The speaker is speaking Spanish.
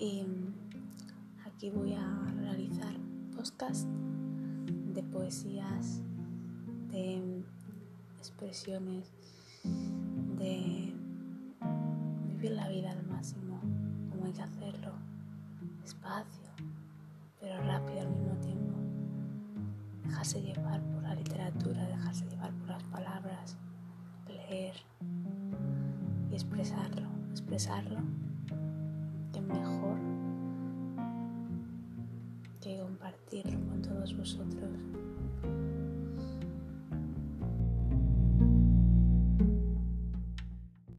Aquí voy a realizar podcast de poesías, de expresiones, de vivir la vida al máximo, como hay que hacerlo, despacio, pero rápido al mismo tiempo. Dejarse llevar por la literatura, dejarse llevar por las palabras, leer y expresarlo, expresarlo, compartirlo con todos vosotros.